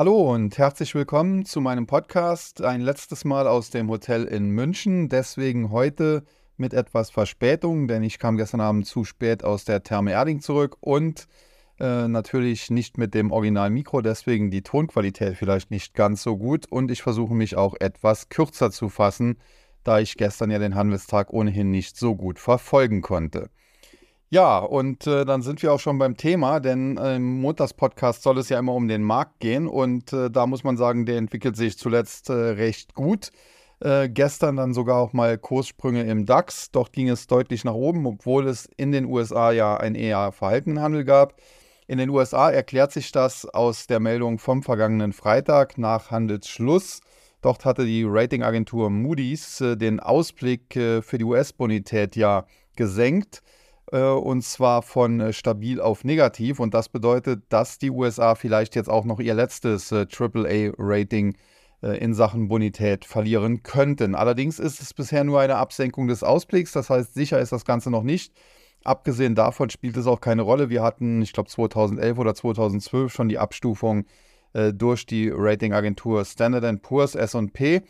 Hallo und herzlich willkommen zu meinem Podcast. Ein letztes Mal aus dem Hotel in München. Deswegen heute mit etwas Verspätung, denn ich kam gestern Abend zu spät aus der Therme Erding zurück und äh, natürlich nicht mit dem Original-Mikro, deswegen die Tonqualität vielleicht nicht ganz so gut und ich versuche mich auch etwas kürzer zu fassen, da ich gestern ja den Handelstag ohnehin nicht so gut verfolgen konnte. Ja, und äh, dann sind wir auch schon beim Thema, denn im Montagspodcast soll es ja immer um den Markt gehen und äh, da muss man sagen, der entwickelt sich zuletzt äh, recht gut. Äh, gestern dann sogar auch mal Kurssprünge im DAX. Dort ging es deutlich nach oben, obwohl es in den USA ja einen eher verhaltenen Handel gab. In den USA erklärt sich das aus der Meldung vom vergangenen Freitag nach Handelsschluss. Dort hatte die Ratingagentur Moody's äh, den Ausblick äh, für die US-Bonität ja gesenkt äh, und zwar von äh, stabil auf negativ. Und das bedeutet, dass die USA vielleicht jetzt auch noch ihr letztes äh, AAA-Rating äh, in Sachen Bonität verlieren könnten. Allerdings ist es bisher nur eine Absenkung des Ausblicks, das heißt, sicher ist das Ganze noch nicht. Abgesehen davon spielt es auch keine Rolle. Wir hatten, ich glaube, 2011 oder 2012 schon die Abstufung äh, durch die Ratingagentur Standard Poor's S&P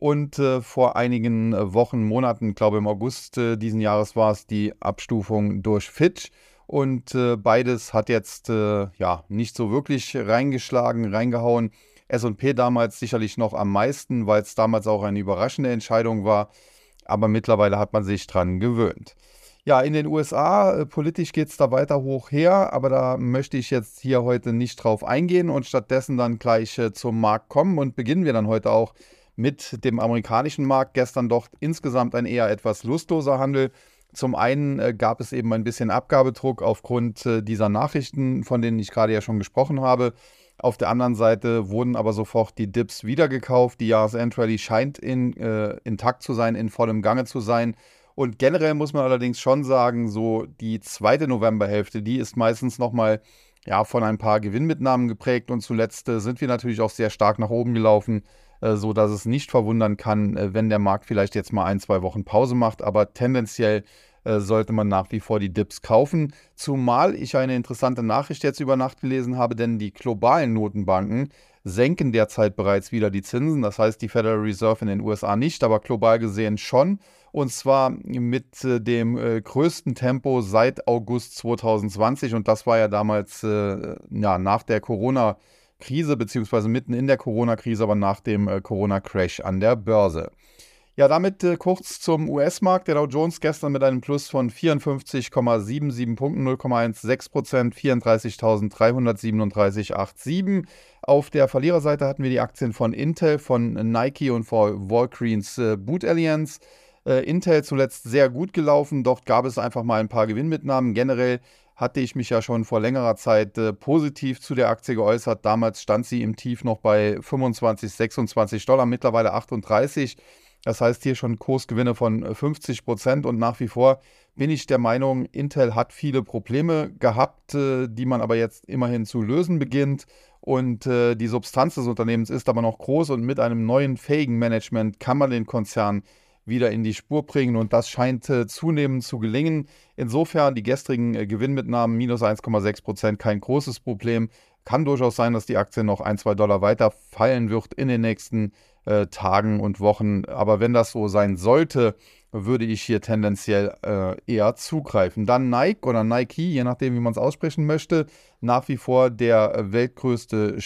und äh, vor einigen äh, Wochen, Monaten, glaube im August äh, diesen Jahres war es die Abstufung durch Fitch und äh, beides hat jetzt äh, ja nicht so wirklich reingeschlagen, reingehauen. S&P damals sicherlich noch am meisten, weil es damals auch eine überraschende Entscheidung war, aber mittlerweile hat man sich dran gewöhnt. Ja, in den USA, äh, politisch geht es da weiter hoch her, aber da möchte ich jetzt hier heute nicht drauf eingehen und stattdessen dann gleich zum Markt kommen und beginnen wir dann heute auch mit dem amerikanischen Markt. Gestern doch insgesamt ein eher etwas lustloser Handel. Zum einen äh, gab es eben ein bisschen Abgabedruck aufgrund äh, dieser Nachrichten, von denen ich gerade ja schon gesprochen habe. Auf der anderen Seite wurden aber sofort die Dips wieder gekauft. Die Jahresendrallye scheint in, äh, intakt zu sein, in vollem Gange zu sein. Und generell muss man allerdings schon sagen, so die zweite Novemberhälfte, die ist meistens nochmal ja, von ein paar Gewinnmitnahmen geprägt und zuletzt äh, sind wir natürlich auch sehr stark nach oben gelaufen, äh, so dass es nicht verwundern kann, äh, wenn der Markt vielleicht jetzt mal ein, zwei Wochen Pause macht, aber tendenziell äh, sollte man nach wie vor die Dips kaufen. Zumal ich eine interessante Nachricht jetzt über Nacht gelesen habe, denn die globalen Notenbanken senken derzeit bereits wieder die Zinsen. Das heißt, die Federal Reserve in den USA nicht, aber global gesehen schon. Und zwar mit dem größten Tempo seit August 2020. Und das war ja damals ja, nach der Corona-Krise, beziehungsweise mitten in der Corona-Krise, aber nach dem äh, Corona-Crash an der Börse. Ja, damit äh, kurz zum US-Markt. Der Dow Jones gestern mit einem Plus von 54,77 Punkten, 0,16 Prozent, 34.337,87. Auf der Verliererseite hatten wir die Aktien von Intel, von Nike und von Walgreens äh, Boot Alliance. Äh, Intel zuletzt sehr gut gelaufen, dort gab es einfach mal ein paar Gewinnmitnahmen. Generell hatte ich mich ja schon vor längerer Zeit äh, positiv zu der Aktie geäußert. Damals stand sie im Tief noch bei 25, 26 Dollar, mittlerweile 38. Das heißt hier schon Kursgewinne von 50 äh, Prozent und nach wie vor bin ich der Meinung, Intel hat viele Probleme gehabt, äh, die man aber jetzt immerhin zu lösen beginnt. Und äh, die Substanz des Unternehmens ist aber noch groß und mit einem neuen fähigen Management kann man den Konzern wieder in die Spur bringen und das scheint äh, zunehmend zu gelingen. Insofern die gestrigen äh, Gewinnmitnahmen minus 1,6 Prozent kein großes Problem. Kann durchaus sein, dass die Aktie noch ein, zwei Dollar weiter fallen wird in den nächsten äh, Tagen und Wochen. Aber wenn das so sein sollte, würde ich hier tendenziell äh, eher zugreifen. Dann Nike oder Nike, je nachdem, wie man es aussprechen möchte, nach wie vor der äh, weltgrößte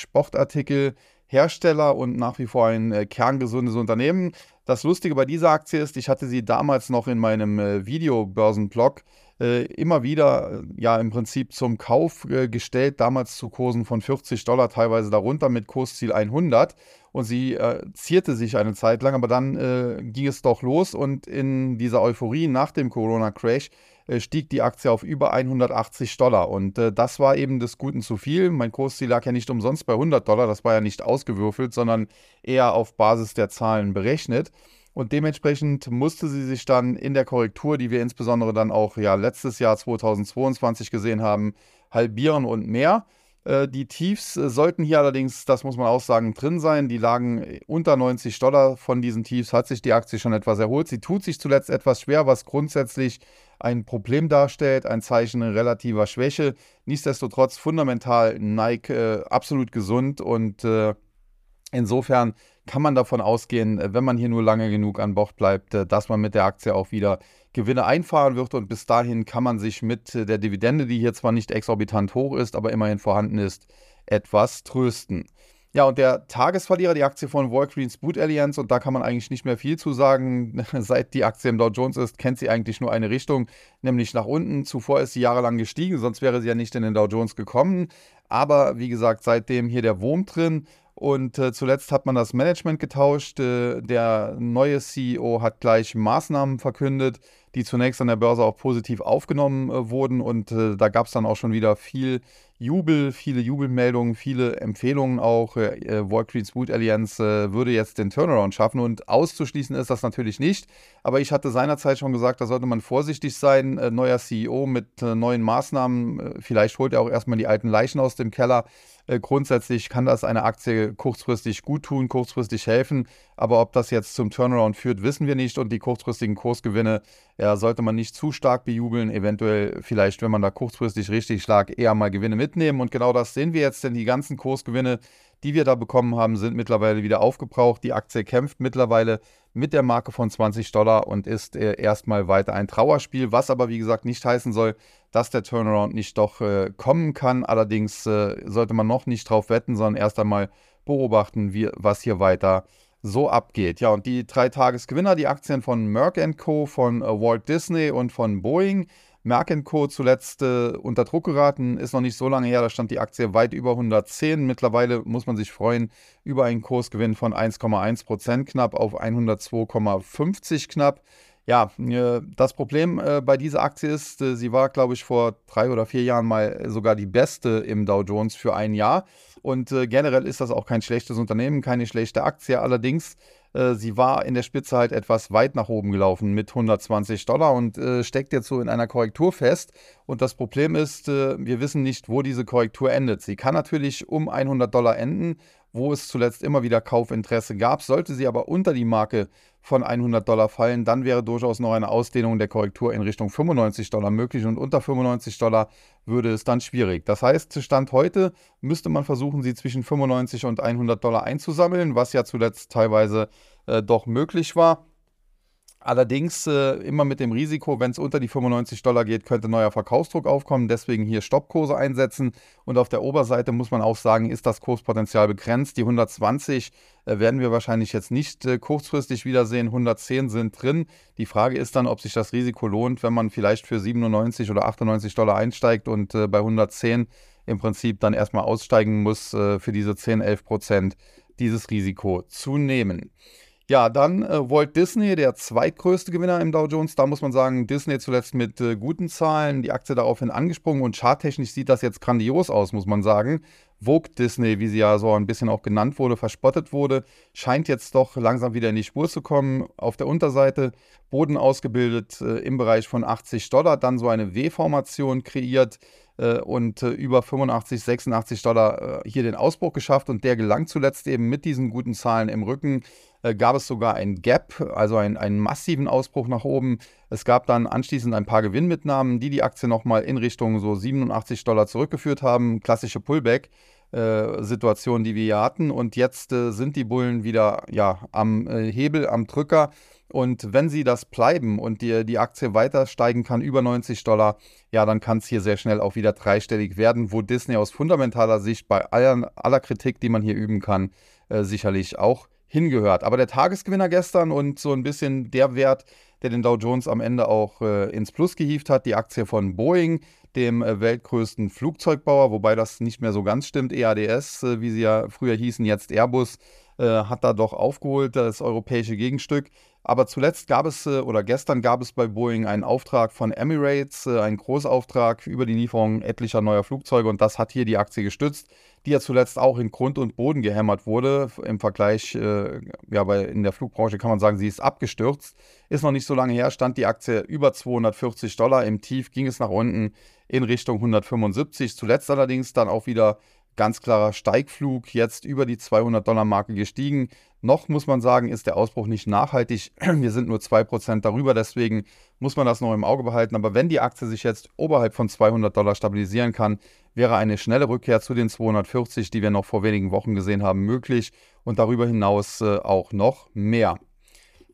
Sportartikelhersteller und nach wie vor ein äh, kerngesundes Unternehmen. Das Lustige bei dieser Aktie ist, ich hatte sie damals noch in meinem äh, Videobörsenblog äh, immer wieder äh, ja im Prinzip zum Kauf äh, gestellt, damals zu Kursen von 40 Dollar, teilweise darunter mit Kursziel 100. Und sie äh, zierte sich eine Zeit lang, aber dann ging es doch los und in dieser Euphorie nach dem Corona-Crash stieg die Aktie auf über 180 Dollar. Und das war eben des Guten zu viel. Mein Kursziel lag ja nicht umsonst bei 100 Dollar, das war ja nicht ausgewürfelt, sondern eher auf Basis der Zahlen berechnet. Und dementsprechend musste sie sich dann in der Korrektur, die wir insbesondere dann auch ja letztes Jahr 2022 gesehen haben, halbieren und mehr. Äh, die Tiefs äh, sollten hier allerdings, das muss man auch sagen, drin sein. Die lagen äh, unter 90 Dollar. Von diesen Tiefs hat sich die Aktie schon etwas erholt. Sie tut sich zuletzt etwas schwer, was grundsätzlich ein Problem darstellt, ein Zeichen relativer Schwäche. Nichtsdestotrotz fundamental Nike äh, absolut gesund und äh, insofern kann man davon ausgehen, wenn man hier nur lange genug an Bord bleibt, dass man mit der Aktie auch wieder Gewinne einfahren wird und bis dahin kann man sich mit der Dividende, die hier zwar nicht exorbitant hoch ist, aber immerhin vorhanden ist, etwas trösten. Ja, und der Tagesverlierer, die Aktie von Walgreens Boot Alliance, und da kann man eigentlich nicht mehr viel zu sagen. Seit die Aktie im Dow Jones ist, kennt sie eigentlich nur eine Richtung, nämlich nach unten. Zuvor ist sie jahrelang gestiegen, sonst wäre sie ja nicht in den Dow Jones gekommen. Aber wie gesagt, seitdem hier der Wurm drin und äh, zuletzt hat man das Management getauscht. Äh, der neue CEO hat gleich Maßnahmen verkündet, die zunächst an der Börse auch positiv aufgenommen äh, wurden. Und äh, da gab es dann auch schon wieder viel Jubel, viele Jubelmeldungen, viele Empfehlungen auch. Äh, äh Walgreens Boot Alliance äh, würde jetzt den Turnaround schaffen und auszuschließen ist das natürlich nicht. Aber ich hatte seinerzeit schon gesagt, da sollte man vorsichtig sein. Äh, neuer CEO mit äh, neuen Maßnahmen. Äh, vielleicht holt er auch erstmal die alten Leichen aus dem Keller. Grundsätzlich kann das eine Aktie kurzfristig gut tun, kurzfristig helfen. Aber ob das jetzt zum Turnaround führt, wissen wir nicht. Und die kurzfristigen Kursgewinne ja, sollte man nicht zu stark bejubeln. Eventuell vielleicht, wenn man da kurzfristig richtig lag, eher mal Gewinne mitnehmen. Und genau das sehen wir jetzt, denn die ganzen Kursgewinne, die wir da bekommen haben, sind mittlerweile wieder aufgebraucht. Die Aktie kämpft mittlerweile mit der Marke von 20 Dollar und ist äh, erstmal weiter ein Trauerspiel, was aber wie gesagt nicht heißen soll, dass der Turnaround nicht doch äh, kommen kann. Allerdings äh, sollte man noch nicht drauf wetten, sondern erst einmal beobachten, wie, was hier weiter so abgeht. Ja, und die drei Tagesgewinner, die Aktien von Merck Co., von äh, Walt Disney und von Boeing. Merck Co. zuletzt äh, unter Druck geraten, ist noch nicht so lange her, da stand die Aktie weit über 110. Mittlerweile muss man sich freuen über einen Kursgewinn von 1,1 Prozent knapp auf 102,50 knapp. Ja, äh, das Problem äh, bei dieser Aktie ist, äh, sie war, glaube ich, vor drei oder vier Jahren mal sogar die beste im Dow Jones für ein Jahr. Und generell ist das auch kein schlechtes Unternehmen, keine schlechte Aktie. Allerdings, sie war in der Spitze halt etwas weit nach oben gelaufen mit 120 Dollar und steckt jetzt so in einer Korrektur fest. Und das Problem ist, wir wissen nicht, wo diese Korrektur endet. Sie kann natürlich um 100 Dollar enden wo es zuletzt immer wieder Kaufinteresse gab. Sollte sie aber unter die Marke von 100 Dollar fallen, dann wäre durchaus noch eine Ausdehnung der Korrektur in Richtung 95 Dollar möglich und unter 95 Dollar würde es dann schwierig. Das heißt, Stand heute müsste man versuchen, sie zwischen 95 und 100 Dollar einzusammeln, was ja zuletzt teilweise äh, doch möglich war. Allerdings äh, immer mit dem Risiko, wenn es unter die 95 Dollar geht, könnte neuer Verkaufsdruck aufkommen. Deswegen hier Stoppkurse einsetzen. Und auf der Oberseite muss man auch sagen, ist das Kurspotenzial begrenzt. Die 120 äh, werden wir wahrscheinlich jetzt nicht äh, kurzfristig wiedersehen. 110 sind drin. Die Frage ist dann, ob sich das Risiko lohnt, wenn man vielleicht für 97 oder 98 Dollar einsteigt und äh, bei 110 im Prinzip dann erstmal aussteigen muss, äh, für diese 10, 11 Prozent dieses Risiko zu nehmen. Ja, dann äh, Walt Disney, der zweitgrößte Gewinner im Dow Jones. Da muss man sagen, Disney zuletzt mit äh, guten Zahlen, die Aktie daraufhin angesprungen und charttechnisch sieht das jetzt grandios aus, muss man sagen. Vogue Disney, wie sie ja so ein bisschen auch genannt wurde, verspottet wurde, scheint jetzt doch langsam wieder in die Spur zu kommen. Auf der Unterseite Boden ausgebildet äh, im Bereich von 80 Dollar, dann so eine W-Formation kreiert äh, und äh, über 85, 86 Dollar äh, hier den Ausbruch geschafft und der gelang zuletzt eben mit diesen guten Zahlen im Rücken äh, gab es sogar ein Gap, also ein, einen massiven Ausbruch nach oben. Es gab dann anschließend ein paar Gewinnmitnahmen, die die Aktie nochmal in Richtung so 87 Dollar zurückgeführt haben. Klassische Pullback. Äh, Situation, die wir hier hatten. Und jetzt äh, sind die Bullen wieder ja, am äh, Hebel, am Drücker. Und wenn sie das bleiben und die, die Aktie weiter steigen kann über 90 Dollar, ja, dann kann es hier sehr schnell auch wieder dreistellig werden, wo Disney aus fundamentaler Sicht bei aller, aller Kritik, die man hier üben kann, äh, sicherlich auch hingehört. Aber der Tagesgewinner gestern und so ein bisschen der Wert, der den Dow Jones am Ende auch äh, ins Plus gehievt hat, die Aktie von Boeing, dem äh, weltgrößten Flugzeugbauer, wobei das nicht mehr so ganz stimmt. EADS, äh, wie sie ja früher hießen, jetzt Airbus, äh, hat da doch aufgeholt, das europäische Gegenstück. Aber zuletzt gab es, äh, oder gestern gab es bei Boeing einen Auftrag von Emirates, äh, einen Großauftrag über die Lieferung etlicher neuer Flugzeuge und das hat hier die Aktie gestützt. Die ja zuletzt auch in Grund und Boden gehämmert wurde. Im Vergleich, äh, ja, bei, in der Flugbranche kann man sagen, sie ist abgestürzt. Ist noch nicht so lange her, stand die Aktie über 240 Dollar. Im Tief ging es nach unten in Richtung 175. Zuletzt allerdings dann auch wieder ganz klarer Steigflug, jetzt über die 200-Dollar-Marke gestiegen. Noch muss man sagen, ist der Ausbruch nicht nachhaltig. Wir sind nur 2% darüber, deswegen muss man das noch im Auge behalten. Aber wenn die Aktie sich jetzt oberhalb von 200 Dollar stabilisieren kann, wäre eine schnelle Rückkehr zu den 240, die wir noch vor wenigen Wochen gesehen haben, möglich und darüber hinaus äh, auch noch mehr.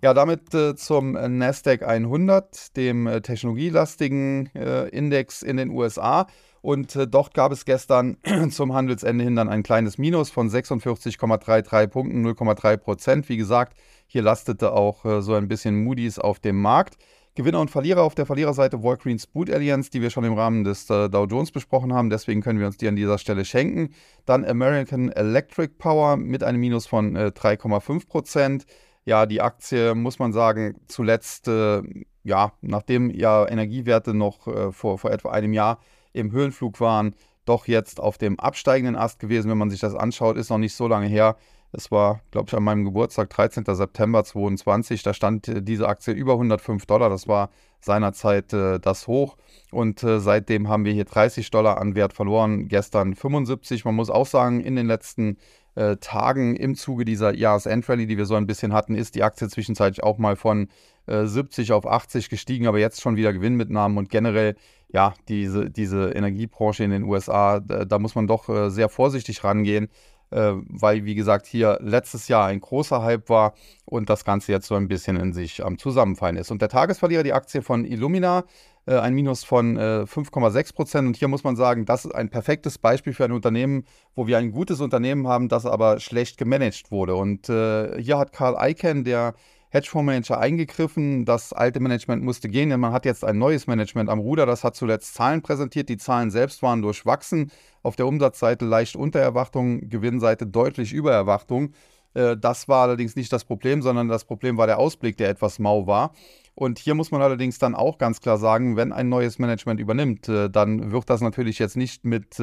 Ja, damit äh, zum Nasdaq 100, dem äh, technologielastigen äh, Index in den USA. Und äh, dort gab es gestern zum Handelsende hin dann ein kleines Minus von 46,33 Punkten, 0,3 Prozent. Wie gesagt, hier lastete auch äh, so ein bisschen Moody's auf dem Markt. Gewinner und Verlierer auf der Verliererseite Walgreens Boot Alliance, die wir schon im Rahmen des äh, Dow Jones besprochen haben. Deswegen können wir uns die an dieser Stelle schenken. Dann American Electric Power mit einem Minus von 3,5 Prozent. Ja, die Aktie, muss man sagen, zuletzt, äh, ja, nachdem ja Energiewerte noch äh, vor, vor etwa einem Jahr im Höhenflug waren, doch jetzt auf dem absteigenden Ast gewesen. Wenn man sich das anschaut, ist noch nicht so lange her. Es war, glaube ich, an meinem Geburtstag, 13. September 2022. Da stand äh, diese Aktie über 105 Dollar. Das war seinerzeit äh, das Hoch. Und äh, seitdem haben wir hier 30 Dollar an Wert verloren. Gestern 75. Man muss auch sagen, in den letzten äh, Tagen im Zuge dieser Jahresendrallye, die wir so ein bisschen hatten, ist die Aktie zwischenzeitlich auch mal von 70 äh, auf 80 gestiegen, aber jetzt schon wieder Gewinnmitnahmen und generell ja, diese, diese Energiebranche in den USA, da, da muss man doch äh, sehr vorsichtig rangehen, äh, weil, wie gesagt, hier letztes Jahr ein großer Hype war und das Ganze jetzt so ein bisschen in sich am Zusammenfallen ist. Und der Tagesverlierer, die Aktie von Illumina, äh, ein Minus von 5,6 Prozent. Und hier muss man sagen, das ist ein perfektes Beispiel für ein Unternehmen, wo wir ein gutes Unternehmen haben, das aber schlecht gemanagt wurde. Und hier hat Karl Icahn, der Hedgefondsmanager eingegriffen. Das alte Management musste gehen, denn man hat jetzt ein neues Management am Ruder. Das hat zuletzt Zahlen präsentiert. Die Zahlen selbst waren durchwachsen. Auf der Umsatzseite leicht unter Erwartung, Gewinnseite deutlich über Erwartung. Äh, das war allerdings nicht das Problem, sondern das Problem war der Ausblick, der etwas mau war. Und hier muss man allerdings dann auch ganz klar sagen, wenn ein neues Management übernimmt, äh, dann wird das natürlich jetzt nicht mit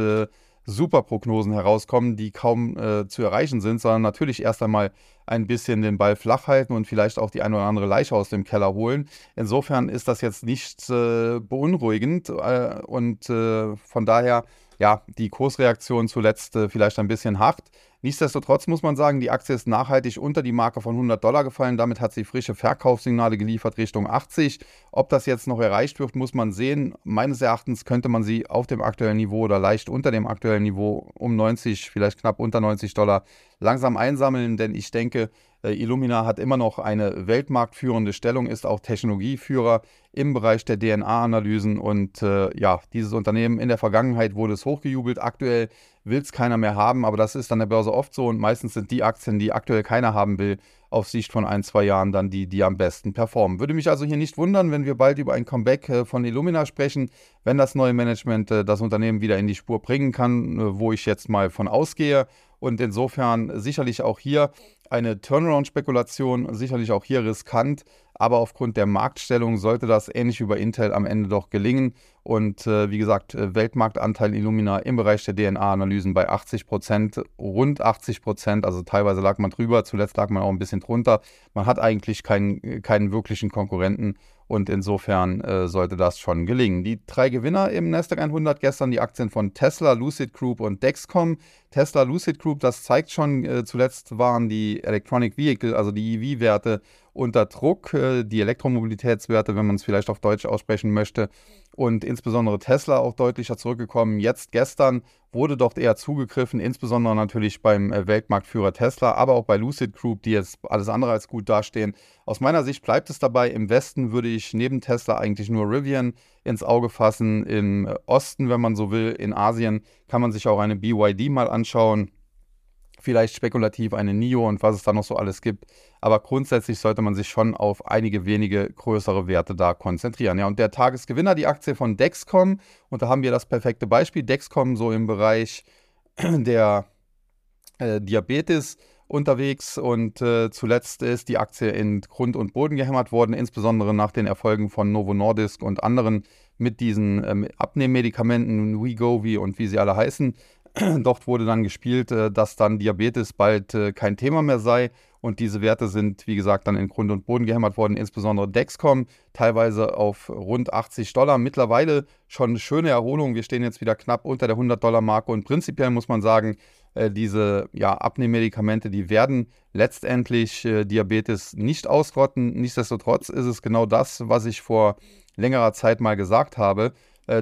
Superprognosen herauskommen, die kaum äh, zu erreichen sind, sondern natürlich erst einmal ein bisschen den Ball flach halten und vielleicht auch die eine oder andere Leiche aus dem Keller holen. Insofern ist das jetzt nicht äh, beunruhigend äh, und äh, von daher ja, die Kursreaktion zuletzt äh, vielleicht ein bisschen hart. Nichtsdestotrotz muss man sagen, die Aktie ist nachhaltig unter die Marke von 100 Dollar gefallen. Damit hat sie frische Verkaufssignale geliefert Richtung 80. Ob das jetzt noch erreicht wird, muss man sehen. Meines Erachtens könnte man sie auf dem aktuellen Niveau oder leicht unter dem aktuellen Niveau um 90, vielleicht knapp unter 90 Dollar langsam einsammeln, denn ich denke, Illumina hat immer noch eine weltmarktführende Stellung, ist auch Technologieführer im Bereich der DNA-Analysen und äh, ja, dieses Unternehmen in der Vergangenheit wurde es hochgejubelt. Aktuell will es keiner mehr haben, aber das ist an der Börse oft so und meistens sind die Aktien, die aktuell keiner haben will, auf Sicht von ein, zwei Jahren dann die, die am besten performen. Würde mich also hier nicht wundern, wenn wir bald über ein Comeback äh, von Illumina sprechen, wenn das neue Management äh, das Unternehmen wieder in die Spur bringen kann, äh, wo ich jetzt mal von ausgehe. Und insofern sicherlich auch hier eine Turnaround-Spekulation, sicherlich auch hier riskant, aber aufgrund der Marktstellung sollte das ähnlich wie bei Intel am Ende doch gelingen. Und äh, wie gesagt, äh, Weltmarktanteil Illumina im Bereich der DNA-Analysen bei 80 Prozent, rund 80 Prozent, also teilweise lag man drüber, zuletzt lag man auch ein bisschen drunter. Man hat eigentlich keinen, keinen wirklichen Konkurrenten und insofern äh, sollte das schon gelingen. Die drei Gewinner im Nasdaq 100 gestern die Aktien von Tesla, Lucid Group und Dexcom. Tesla, Lucid Group, das zeigt schon, äh, zuletzt waren die Electronic Vehicle, also die EV-Werte unter Druck, äh, die Elektromobilitätswerte, wenn man es vielleicht auf Deutsch aussprechen möchte, und insbesondere Tesla auch deutlicher zurückgekommen. Jetzt gestern wurde dort eher zugegriffen, insbesondere natürlich beim äh, Weltmarktführer Tesla, aber auch bei Lucid Group, die jetzt alles andere als gut dastehen. Aus meiner Sicht bleibt es dabei, im Westen würde ich neben Tesla eigentlich nur Rivian ins Auge fassen. Im Osten, wenn man so will, in Asien kann man sich auch eine BYD mal anschauen vielleicht spekulativ eine NIO und was es da noch so alles gibt. Aber grundsätzlich sollte man sich schon auf einige wenige größere Werte da konzentrieren. Ja, und der Tagesgewinner, die Aktie von Dexcom, und da haben wir das perfekte Beispiel. Dexcom so im Bereich der äh, Diabetes unterwegs und äh, zuletzt ist die Aktie in Grund und Boden gehämmert worden, insbesondere nach den Erfolgen von Novo Nordisk und anderen mit diesen ähm, Abnehmmedikamenten, Wegovy und wie sie alle heißen. Dort wurde dann gespielt, äh, dass dann Diabetes bald äh, kein Thema mehr sei. Und diese Werte sind, wie gesagt, dann in Grund und Boden gehämmert worden, insbesondere Dexcom, teilweise auf rund 80 Dollar. Mittlerweile schon eine schöne Erholung. Wir stehen jetzt wieder knapp unter der 100-Dollar-Marke. Und prinzipiell muss man sagen, äh, diese ja, Abnehmmedikamente, die werden letztendlich Diabetes nicht ausrotten. Nichtsdestotrotz ist es genau das, was ich vor längerer Zeit mal gesagt habe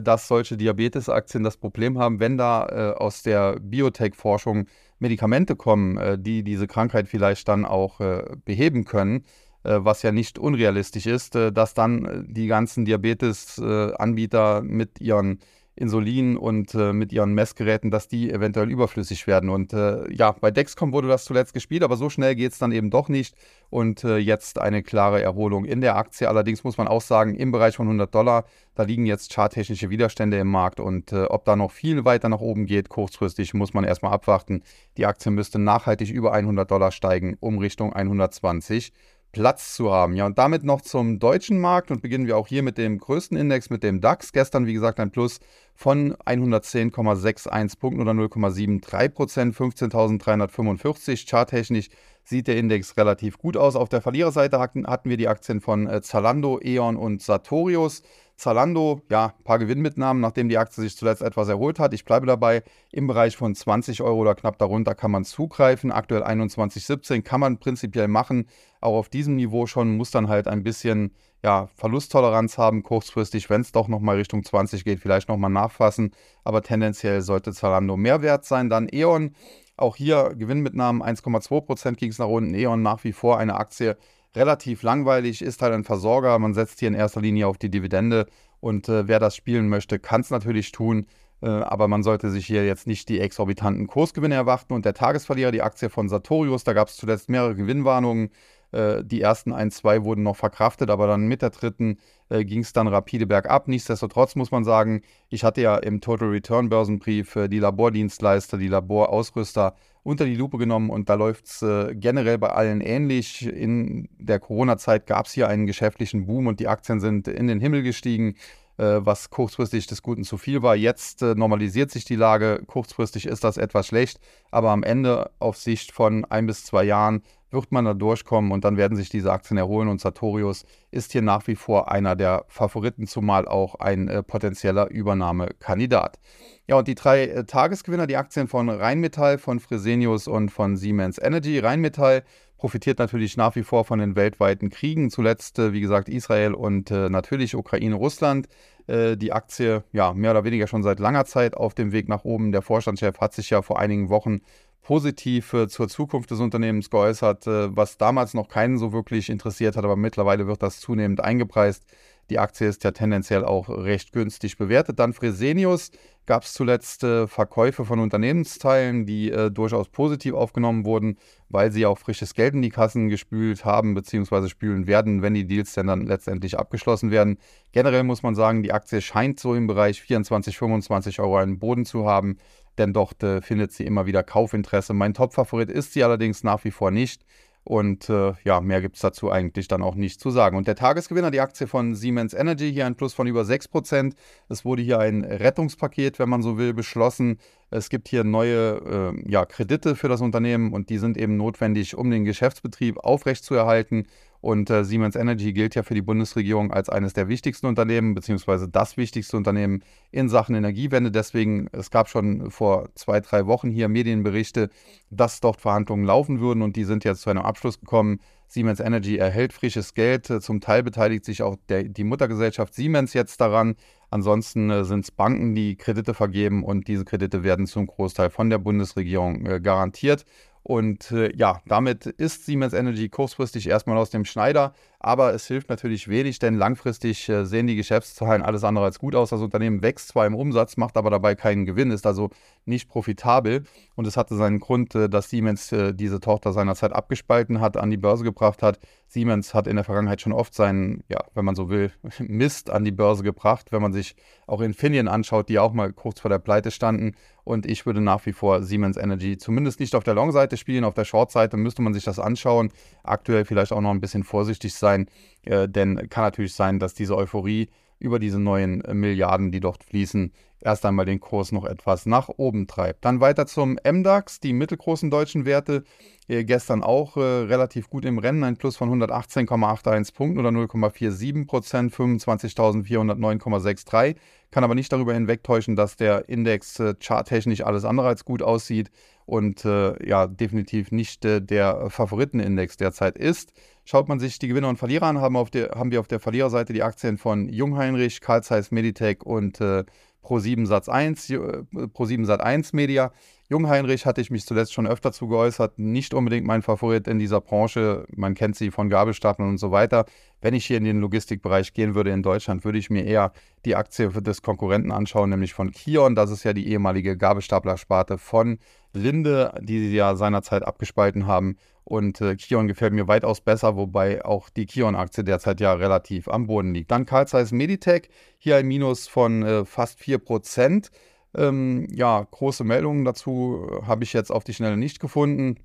dass solche Diabetesaktien das Problem haben, wenn da äh, aus der Biotech-Forschung Medikamente kommen, äh, die diese Krankheit vielleicht dann auch beheben können, was ja nicht unrealistisch ist, dass dann die ganzen Diabetes-Anbieter mit ihren Insulin und äh, mit ihren Messgeräten, dass die eventuell überflüssig werden. Und äh, ja, bei Dexcom wurde das zuletzt gespielt, aber so schnell geht es dann eben doch nicht. Und äh, jetzt eine klare Erholung in der Aktie. Allerdings muss man auch sagen, im Bereich von 100 Dollar, da liegen jetzt charttechnische Widerstände im Markt. Und äh, ob da noch viel weiter nach oben geht, kurzfristig, muss man erstmal abwarten. Die Aktie müsste nachhaltig über 100 Dollar steigen, um Richtung 120 Platz zu haben. Ja, und damit noch zum deutschen Markt und beginnen wir auch hier mit dem größten Index, mit dem DAX. Gestern, wie gesagt, ein Plus von 110,61 Punkten oder 0,73 Prozent, 15.345. Charttechnisch sieht der Index relativ gut aus. Auf der Verliererseite hatten, wir die Aktien von äh, Zalando, E.ON und Sartorius. Zalando, ja, ein paar Gewinnmitnahmen, nachdem die Aktie sich zuletzt etwas erholt hat. Ich bleibe dabei, im Bereich von 20 Euro oder knapp darunter kann man zugreifen. Aktuell 21,17 kann man prinzipiell machen. Auch auf diesem Niveau schon muss dann halt ein bisschen ja, Verlusttoleranz haben, kurzfristig, wenn es doch nochmal Richtung 20 geht, vielleicht nochmal nachfassen. Aber tendenziell sollte Zalando mehr wert sein. Dann E.ON, auch hier Gewinnmitnahmen 1,2% ging es nach unten. E.ON nach wie vor eine Aktie, relativ langweilig, ist halt ein Versorger. Man setzt hier in erster Linie auf die Dividende und äh, wer das spielen möchte, kann es natürlich tun. Äh, aber man sollte sich hier jetzt nicht die exorbitanten Kursgewinne erwarten. Und der Tagesverlierer, die Aktie von Sartorius, da gab es zuletzt mehrere Gewinnwarnungen. Äh, die ersten ein, zwei wurden noch verkraftet, aber dann mit der dritten äh, ging es dann rapide bergab. Nichtsdestotrotz muss man sagen, ich hatte ja im Total Return Börsenbrief äh, die Labordienstleister, die Laborausrüster unter die Lupe genommen und da läuft es äh, generell bei allen ähnlich. In der Corona-Zeit gab es hier einen geschäftlichen Boom und die Aktien sind in den Himmel gestiegen, äh, was kurzfristig des Guten zu viel war. Jetzt äh, normalisiert sich die Lage, kurzfristig ist das etwas schlecht, aber am Ende auf Sicht von ein bis zwei Jahren wird man da durchkommen und dann werden sich diese Aktien erholen und Sartorius ist hier nach wie vor einer der Favoriten, zumal auch ein äh, potenzieller Übernahmekandidat. Ja, und die drei äh, Tagesgewinner, die Aktien von Rheinmetall, von Fresenius und von Siemens Energy. Rheinmetall profitiert natürlich nach wie vor von den weltweiten Kriegen, zuletzt, äh, wie gesagt, Israel und äh, natürlich Ukraine, Russland. Äh, die Aktie, ja, mehr oder weniger schon seit langer Zeit auf dem Weg nach oben. Der Vorstandschef hat sich ja vor einigen Wochen positiv äh, zur Zukunft des Unternehmens geäußert, äh, was damals noch keinen so wirklich interessiert hat, aber mittlerweile wird das zunehmend eingepreist. Die Aktie ist ja tendenziell auch recht günstig bewertet. Dann Fresenius gab es zuletzt äh, Verkäufe von Unternehmensteilen, die äh, durchaus positiv aufgenommen wurden, weil sie auch frisches Geld in die Kassen gespült haben bzw. spülen werden, wenn die Deals denn dann letztendlich abgeschlossen werden. Generell muss man sagen, die Aktie scheint so im Bereich 24, 25 Euro einen Boden zu haben, denn dort äh, findet sie immer wieder Kaufinteresse. Mein Top-Favorit ist sie allerdings nach wie vor nicht. Und äh, ja, mehr gibt es dazu eigentlich dann auch nicht zu sagen. Und der Tagesgewinner, die Aktie von Siemens Energy, hier ein Plus von über 6%. Es wurde hier ein Rettungspaket, wenn man so will, beschlossen. Es gibt hier neue äh, ja, Kredite für das Unternehmen und die sind eben notwendig, um den Geschäftsbetrieb aufrechtzuerhalten. Und äh, Siemens Energy gilt ja für die Bundesregierung als eines der wichtigsten Unternehmen, beziehungsweise das wichtigste Unternehmen in Sachen Energiewende. Deswegen, es gab schon vor zwei, drei Wochen hier Medienberichte, dass dort Verhandlungen laufen würden und die sind jetzt zu einem Abschluss gekommen. Siemens Energy erhält frisches Geld. Zum Teil beteiligt sich auch der, die Muttergesellschaft Siemens jetzt daran. Ansonsten äh, sind es Banken, die Kredite vergeben und diese Kredite werden zum Großteil von der Bundesregierung äh, garantiert. Und äh, ja, damit ist Siemens Energy kurzfristig erstmal aus dem Schneider. Aber es hilft natürlich wenig, denn langfristig äh, sehen die Geschäftszahlen alles andere als gut aus. Das Unternehmen wächst zwar im Umsatz, macht aber dabei keinen Gewinn, ist also nicht profitabel. Und es hatte seinen Grund, äh, dass Siemens äh, diese Tochter seinerzeit abgespalten hat, an die Börse gebracht hat. Siemens hat in der Vergangenheit schon oft seinen, ja, wenn man so will, Mist an die Börse gebracht. Wenn man sich auch Infineon anschaut, die auch mal kurz vor der Pleite standen. Und ich würde nach wie vor Siemens Energy zumindest nicht auf der Long-Seite spielen. Auf der Short-Seite müsste man sich das anschauen. Aktuell vielleicht auch noch ein bisschen vorsichtig sein sein, äh, denn kann natürlich sein, dass diese Euphorie über diese neuen äh, Milliarden, die dort fließen, erst einmal den Kurs noch etwas nach oben treibt. Dann weiter zum MDAX, die mittelgroßen deutschen Werte. Äh, gestern auch äh, relativ gut im Rennen, ein Plus von 118,81 Punkten oder 0,47 Prozent, 25.409,63. Kann aber nicht darüber hinwegtäuschen, dass der Index äh, charttechnisch alles andere als gut aussieht und äh, ja, definitiv nicht äh, der Favoritenindex derzeit ist. Schaut man sich die Gewinner und Verlierer an, haben, auf der, haben wir auf der Verliererseite die Aktien von Jungheinrich, Carl Zeiss Meditech und äh, Pro7 Satz 1, äh, Pro7 Sat 1 Media. Jungheinrich hatte ich mich zuletzt schon öfter zu geäußert, nicht unbedingt mein Favorit in dieser Branche. Man kennt sie von Gabelstapeln und so weiter. Wenn ich hier in den Logistikbereich gehen würde in Deutschland, würde ich mir eher die Aktie des Konkurrenten anschauen, nämlich von Kion. Das ist ja die ehemalige Gabelstaplersparte von Linde, die sie ja seinerzeit abgespalten haben. Und äh, Kion gefällt mir weitaus besser, wobei auch die Kion-Aktie derzeit ja relativ am Boden liegt. Dann Carl Zeiss Meditech, hier ein Minus von äh, fast 4%. Ähm, ja, große Meldungen dazu äh, habe ich jetzt auf die Schnelle nicht gefunden.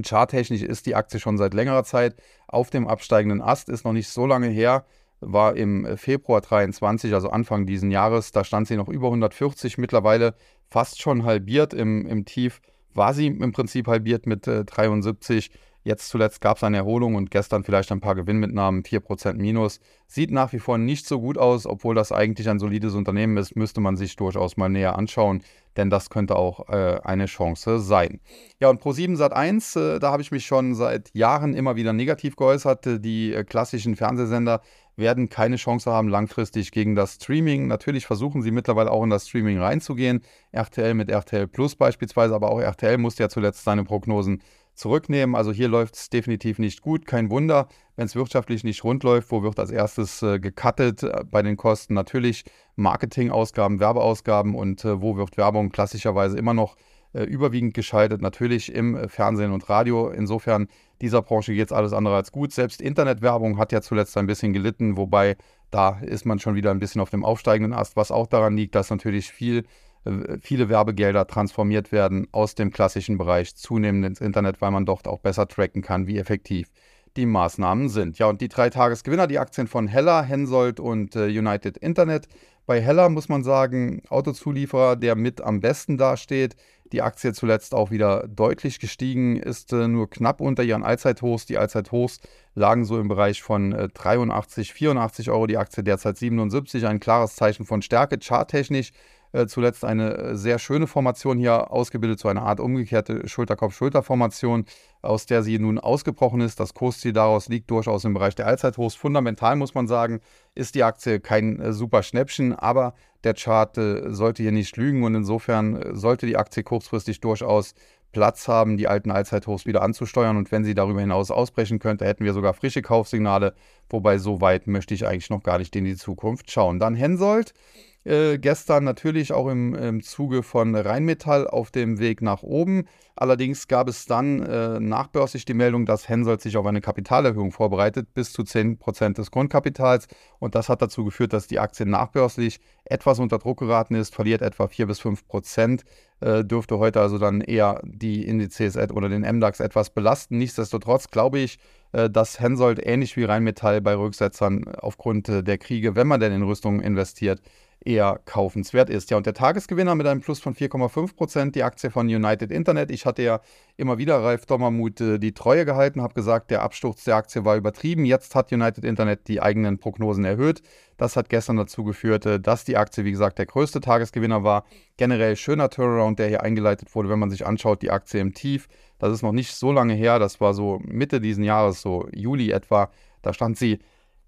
Charttechnisch ist die Aktie schon seit längerer Zeit auf dem absteigenden Ast, ist noch nicht so lange her, war im äh, Februar 23, also Anfang diesen Jahres, da stand sie noch über 140, mittlerweile fast schon halbiert im, im Tief war sie im Prinzip halbiert mit äh, 73. Jetzt zuletzt gab es eine Erholung und gestern vielleicht ein paar Gewinnmitnahmen, 4% Minus. Sieht nach wie vor nicht so gut aus, obwohl das eigentlich ein solides Unternehmen ist, müsste man sich durchaus mal näher anschauen, denn das könnte auch äh, eine Chance sein. Ja, und Pro7 Sat1, äh, da habe ich mich schon seit Jahren immer wieder negativ geäußert. Die äh, klassischen Fernsehsender werden keine Chance haben langfristig gegen das Streaming. Natürlich versuchen sie mittlerweile auch in das Streaming reinzugehen. RTL mit RTL Plus beispielsweise, aber auch RTL musste ja zuletzt seine Prognosen zurücknehmen. Also hier läuft es definitiv nicht gut. Kein Wunder, wenn es wirtschaftlich nicht rund läuft. Wo wird als erstes äh, gecuttet äh, bei den Kosten? Natürlich Marketingausgaben, Werbeausgaben und äh, wo wird Werbung klassischerweise immer noch überwiegend geschaltet? Natürlich im äh, Fernsehen und Radio. Insofern dieser Branche geht es alles andere als gut. Selbst Internetwerbung hat ja zuletzt ein bisschen gelitten, wobei da ist man schon wieder ein bisschen auf dem aufsteigenden Ast, was auch daran liegt, dass natürlich viel, äh, viele Werbegelder transformiert werden aus dem klassischen Bereich zunehmend ins Internet, weil man dort auch besser tracken kann, wie effektiv die Maßnahmen sind. Ja, und die drei Tagesgewinner, die Aktien von Heller, Hensoldt und äh, United Internet. Bei Heller muss man sagen, Autozulieferer, der mit am besten dasteht. Die Aktie zuletzt auch wieder deutlich gestiegen, ist äh, nur knapp unter ihren Allzeithochs. Die Allzeithochs lagen so im Bereich von äh, 83, 84 Euro, die Aktie derzeit 77. Ein klares Zeichen von Stärke, charttechnisch äh, zuletzt eine äh, sehr schöne Formation hier ausgebildet, so eine Art umgekehrte Schulterkopf-Schulter-Formation, aus der sie nun ausgebrochen ist. Das Kursziel daraus liegt durchaus im Bereich der Allzeithochs. Fundamental muss man sagen, ist die Aktie kein äh, super Schnäppchen, aber der Chart äh, sollte hier nicht lügen und insofern äh, sollte die Aktie kurzfristig durchaus Platz haben, die alten Allzeithochs wieder anzusteuern. Und wenn sie darüber hinaus ausbrechen könnte, hätten wir sogar frische Kaufsignale. Wobei so weit möchte ich eigentlich noch gar nicht in die Zukunft schauen. Dann Hensoldt. Äh, gestern natürlich auch im, im, Zuge von Rheinmetall auf dem Weg nach oben. Allerdings gab es dann äh, nachbörslich die Meldung, dass Hensoldt sich auf eine Kapitalerhöhung vorbereitet, bis zu 10% des Grundkapitals. Und das hat dazu geführt, dass die Aktie nachbörslich etwas unter Druck geraten ist, verliert etwa 4 bis 5 Prozent, äh, dürfte heute also dann eher die Indizes oder den MDAX etwas belasten. Nichtsdestotrotz glaube ich, äh, dass Hensoldt ähnlich wie Rheinmetall bei Rücksetzern aufgrund äh, der Kriege, wenn man denn in Rüstungen investiert, eher kaufenswert ist. Ja, und der Tagesgewinner mit einem Plus von 4,5 Prozent, die Aktie von United Internet. Ich hatte ja immer wieder Ralf Dommermuth äh, die Treue gehalten, habe gesagt, der Absturz der Aktie war übertrieben. Jetzt hat United Internet die eigenen Prognosen erhöht. Das hat gestern dazu geführt, äh, dass die Aktie, wie gesagt, der größte Tagesgewinner war. Generell schöner Turnaround, der hier eingeleitet wurde, wenn man sich anschaut, die Aktie im Tief. Das ist noch nicht so lange her, das war so Mitte diesen Jahres, so Juli etwa. Da stand sie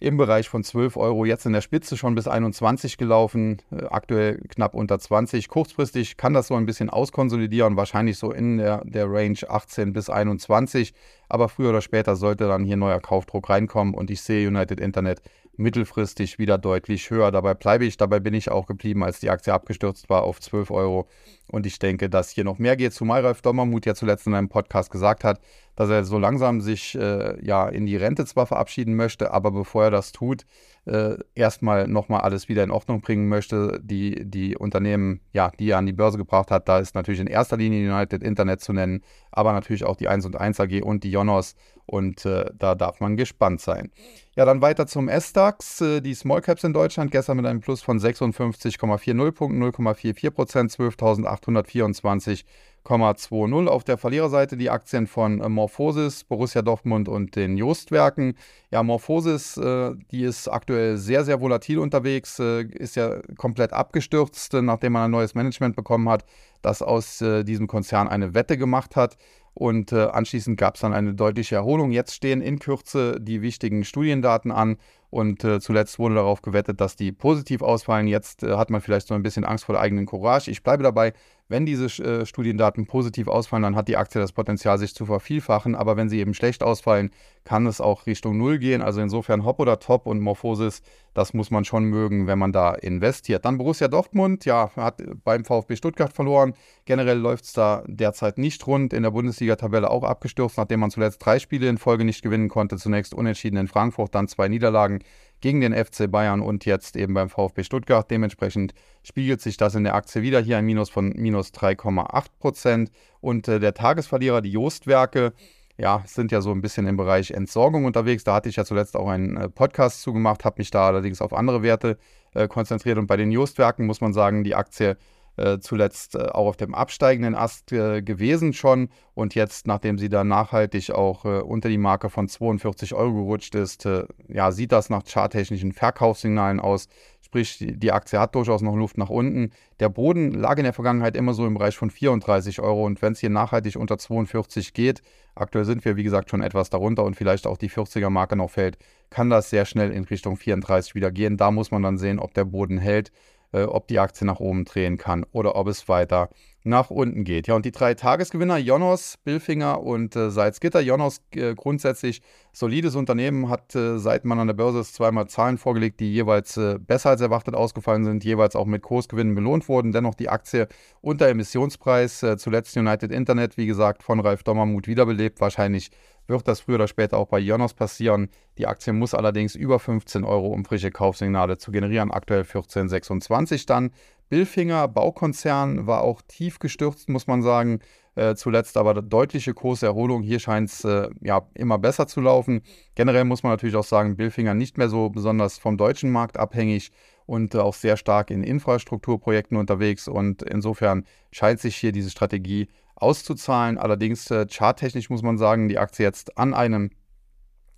im Bereich von 12 Euro, jetzt in der Spitze schon bis 21 gelaufen, äh, aktuell knapp unter 20. Kurzfristig kann das so ein bisschen auskonsolidieren, wahrscheinlich so in der, der Range 18 bis 21. Aber früher oder später sollte dann hier neuer Kaufdruck reinkommen und ich sehe United Internet mittelfristig wieder deutlich höher. Dabei bleibe ich, dabei bin ich auch geblieben, als die Aktie abgestürzt war auf 12 Euro. Und ich denke, dass hier noch mehr geht, zumal Ralf Dommermuth ja zuletzt in einem Podcast gesagt hat, dass er so langsam sich äh, ja in die Rente zwar verabschieden möchte, aber bevor er das tut, äh, erstmal nochmal alles wieder in Ordnung bringen möchte. Die, die Unternehmen, ja, die er an die Börse gebracht hat, da ist natürlich in erster Linie United Internet zu nennen, aber natürlich auch die 1 und 1 AG und die Jonos und äh, da darf man gespannt sein. Ja, dann weiter zum S-DAX. Äh, die Small Caps in Deutschland gestern mit einem Plus von 56,40 Punkten, 0,44 Prozent, 12.824 0,20. Auf der Verliererseite die Aktien von äh, Morphosis, Borussia Dortmund und den Joostwerken. Ja, Morphosis, äh, die ist aktuell sehr, sehr volatil unterwegs, äh, ist ja komplett abgestürzt, äh, nachdem man ein neues Management bekommen hat, das aus äh, diesem Konzern eine Wette gemacht hat. Und anschließend gab es dann eine deutliche Erholung. Jetzt stehen in Kürze die wichtigen Studiendaten an. Und zuletzt wurde darauf gewettet, dass die positiv ausfallen. Jetzt hat man vielleicht so ein bisschen Angst vor der eigenen Courage. Ich bleibe dabei, wenn diese äh, Studiendaten positiv ausfallen, dann hat die Aktie das Potenzial, sich zu vervielfachen. Aber wenn sie eben schlecht ausfallen, kann es auch Richtung Null gehen. Also insofern Hop oder Top und Morphosis, das muss man schon mögen, wenn man da investiert. Dann Borussia Dortmund, ja, hat beim VfB Stuttgart verloren. Generell läuft es da derzeit nicht rund. In der Bundesliga-Tabelle auch abgestürzt, nachdem man zuletzt drei Spiele in Folge nicht gewinnen konnte. Zunächst unentschieden in Frankfurt, dann zwei Niederlagen gegen den FC Bayern und jetzt eben beim VfB Stuttgart. Dementsprechend spiegelt sich das in der Aktie wieder. Hier ein Minus von minus 3,8 Prozent. Und äh, der Tagesverlierer, die Joostwerke, ja, sind ja so ein bisschen im Bereich Entsorgung unterwegs. Da hatte ich ja zuletzt auch einen äh, Podcast zugemacht, habe mich da allerdings auf andere Werte äh, konzentriert. Und bei den Joostwerken muss man sagen, die Aktie äh, zuletzt äh, auch auf dem absteigenden Ast äh, gewesen schon und jetzt, nachdem sie da nachhaltig auch äh, unter die Marke von 42 Euro gerutscht ist, äh, ja, sieht das nach charttechnischen Verkaufssignalen aus. Sprich, die, die Aktie hat durchaus noch Luft nach unten. Der Boden lag in der Vergangenheit immer so im Bereich von 34 Euro und wenn es hier nachhaltig unter 42 geht, aktuell sind wir wie gesagt schon etwas darunter und vielleicht auch die 40er Marke noch fällt, kann das sehr schnell in Richtung 34 wieder gehen. Da muss man dann sehen, ob der Boden hält äh, ob die Aktie nach oben drehen kann oder ob es weiter nach unten geht. Ja, und die drei Tagesgewinner, Jonos, Billfinger und äh, Salzgitter. Jonos äh, grundsätzlich solides Unternehmen, hat äh, seit man an der Börse ist zweimal Zahlen vorgelegt, die jeweils äh, besser als erwartet ausgefallen sind, jeweils auch mit Kursgewinnen belohnt wurden. Dennoch die Aktie unter Emissionspreis, äh, zuletzt United Internet, wie gesagt, von Ralf Dommermuth wiederbelebt, wahrscheinlich wird das früher oder später auch bei Jonas passieren. Die Aktie muss allerdings über 15 Euro, um frische Kaufsignale zu generieren. Aktuell 14,26 dann. Billfinger, Baukonzern, war auch tief gestürzt, muss man sagen. Äh, zuletzt aber deutliche Kurserholung. Hier scheint es äh, ja immer besser zu laufen. Generell muss man natürlich auch sagen, Billfinger nicht mehr so besonders vom deutschen Markt abhängig und äh, auch sehr stark in Infrastrukturprojekten unterwegs. Und insofern scheint sich hier diese Strategie auszuzahlen. Allerdings äh, charttechnisch muss man sagen, die Aktie jetzt an einem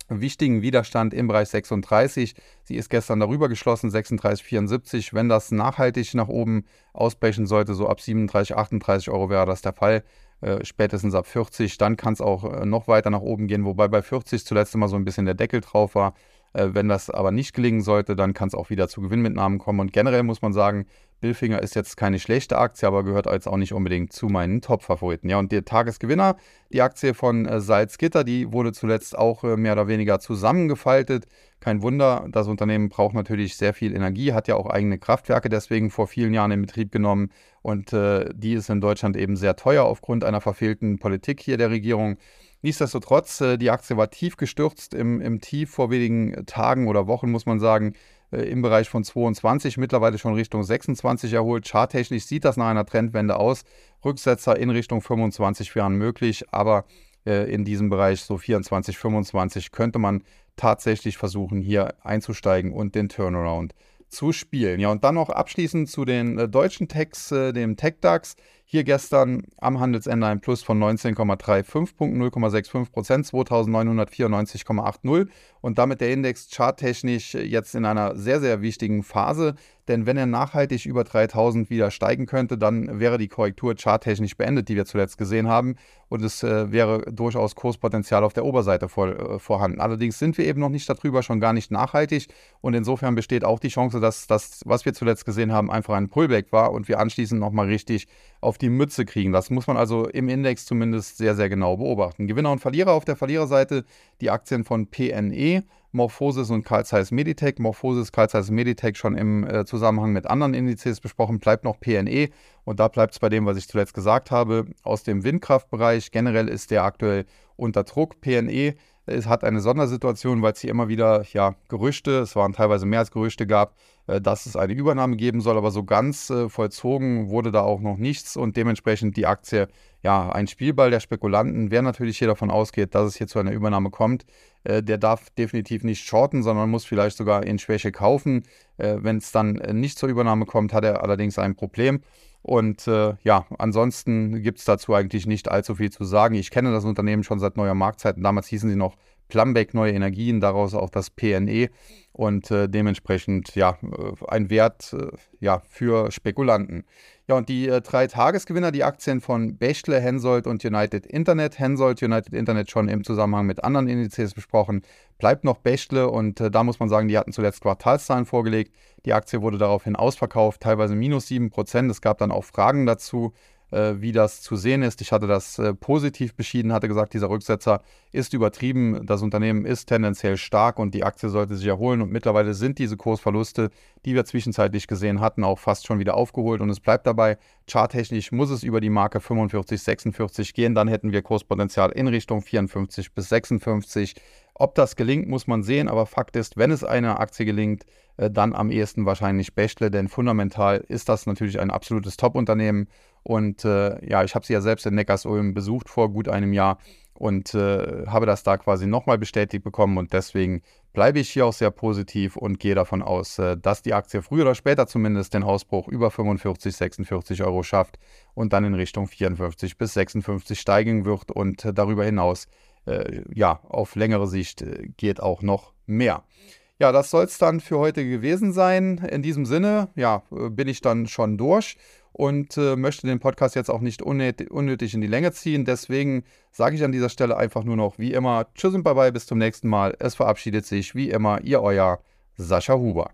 wichtigen Widerstand im Bereich 36. Sie ist gestern darüber geschlossen, 36,74. Wenn das nachhaltig nach oben ausbrechen sollte, so ab 37, 38 Euro wäre das der Fall. Äh, spätestens ab 40, dann kann es auch äh, noch weiter nach oben gehen, wobei bei 40 zuletzt immer so ein bisschen der Deckel drauf war. Äh, wenn das aber nicht gelingen sollte, dann kann es auch wieder zu Gewinnmitnahmen kommen. Und generell muss man sagen, Billfinger ist jetzt keine schlechte Aktie, aber gehört jetzt auch nicht unbedingt zu meinen Top-Favoriten. Ja, und der Tagesgewinner, die Aktie von äh, Salzgitter, die wurde zuletzt auch äh, mehr oder weniger zusammengefaltet. Kein Wunder, das Unternehmen braucht natürlich sehr viel Energie, hat ja auch eigene Kraftwerke deswegen vor vielen Jahren in Betrieb genommen. Und äh, die ist in Deutschland eben sehr teuer aufgrund einer verfehlten Politik hier der Regierung. Nichtsdestotrotz, äh, die Aktie war tief gestürzt im, im Tief vor wenigen Tagen oder Wochen, muss man sagen, äh, im Bereich von 22, mittlerweile schon Richtung 26 erholt. Charttechnisch sieht das nach einer Trendwende aus. Rücksetzer in Richtung 25 wären möglich, aber äh, in diesem Bereich so 24, 25 könnte man tatsächlich versuchen, hier einzusteigen und den Turnaround zu spielen. Ja, und dann noch abschließend zu den äh, deutschen Techs, äh, dem TechDAX. Hier gestern am Handelsende ein Plus von 19,35 Punkten, 0,65 Prozent, 2994,80 und damit der Index charttechnisch jetzt in einer sehr, sehr wichtigen Phase. Denn wenn er nachhaltig über 3000 wieder steigen könnte, dann wäre die Korrektur charttechnisch beendet, die wir zuletzt gesehen haben. Und es äh, wäre durchaus Kurspotenzial auf der Oberseite voll, äh, vorhanden. Allerdings sind wir eben noch nicht darüber, schon gar nicht nachhaltig. Und insofern besteht auch die Chance, dass das, was wir zuletzt gesehen haben, einfach ein Pullback war und wir anschließend nochmal richtig auf die Mütze kriegen. Das muss man also im Index zumindest sehr, sehr genau beobachten. Gewinner und Verlierer auf der Verliererseite die Aktien von PNE. Morphosis und Carl Zeiss Meditech. Morphosis, Carl Zeiss Meditech schon im äh, Zusammenhang mit anderen Indizes besprochen, bleibt noch PNE und da bleibt es bei dem, was ich zuletzt gesagt habe, aus dem Windkraftbereich. Generell ist der aktuell unter Druck. PNE es hat eine Sondersituation, weil es hier immer wieder ja, Gerüchte, es waren teilweise mehr als Gerüchte gab, äh, dass es eine Übernahme geben soll, aber so ganz äh, vollzogen wurde da auch noch nichts und dementsprechend die Aktie ja ein Spielball der Spekulanten. Wer natürlich hier davon ausgeht, dass es hier zu einer Übernahme kommt, äh, der darf definitiv nicht shorten, sondern muss vielleicht sogar in Schwäche kaufen. Äh, Wenn es dann äh, nicht zur Übernahme kommt, hat er allerdings ein Problem. Und äh, ja, ansonsten gibt es dazu eigentlich nicht allzu viel zu sagen. Ich kenne das Unternehmen schon seit neuer Marktzeiten. Damals hießen sie noch Plumbeck Neue Energien, daraus auch das PNE und äh, dementsprechend ja äh, ein Wert äh, ja, für Spekulanten. Ja, und die äh, drei Tagesgewinner, die Aktien von Bechtle, Hensoldt und United Internet. Hensoldt, United Internet schon im Zusammenhang mit anderen Indizes besprochen. Bleibt noch Bechtle und äh, da muss man sagen, die hatten zuletzt Quartalszahlen vorgelegt. Die Aktie wurde daraufhin ausverkauft, teilweise minus 7%. Es gab dann auch Fragen dazu wie das zu sehen ist. Ich hatte das äh, positiv beschieden, hatte gesagt, dieser Rücksetzer ist übertrieben. Das Unternehmen ist tendenziell stark und die Aktie sollte sich erholen. Und mittlerweile sind diese Kursverluste, die wir zwischenzeitlich gesehen hatten, auch fast schon wieder aufgeholt. Und es bleibt dabei, charttechnisch muss es über die Marke 45, 46 gehen. Dann hätten wir Kurspotenzial in Richtung 54 bis 56. Ob das gelingt, muss man sehen, aber Fakt ist, wenn es einer Aktie gelingt, äh, dann am ehesten wahrscheinlich Bechtle, denn fundamental ist das natürlich ein absolutes Top-Unternehmen. Und äh, ja, ich habe sie ja selbst in Neckarsulm besucht vor gut einem Jahr und äh, habe das da quasi nochmal bestätigt bekommen und deswegen bleibe ich hier auch sehr positiv und gehe davon aus, äh, dass die Aktie früher oder später zumindest den Ausbruch über 45, 46 Euro schafft und dann in Richtung 54 bis 56 steigen wird und äh, darüber hinaus äh, ja auf längere Sicht äh, geht auch noch mehr. Ja, das soll es dann für heute gewesen sein. In diesem Sinne, ja, bin ich dann schon durch und äh, möchte den Podcast jetzt auch nicht unnötig in die Länge ziehen. Deswegen sage ich an dieser Stelle einfach nur noch wie immer Tschüss und bye bye, bis zum nächsten Mal. Es verabschiedet sich wie immer Ihr euer Sascha Huber.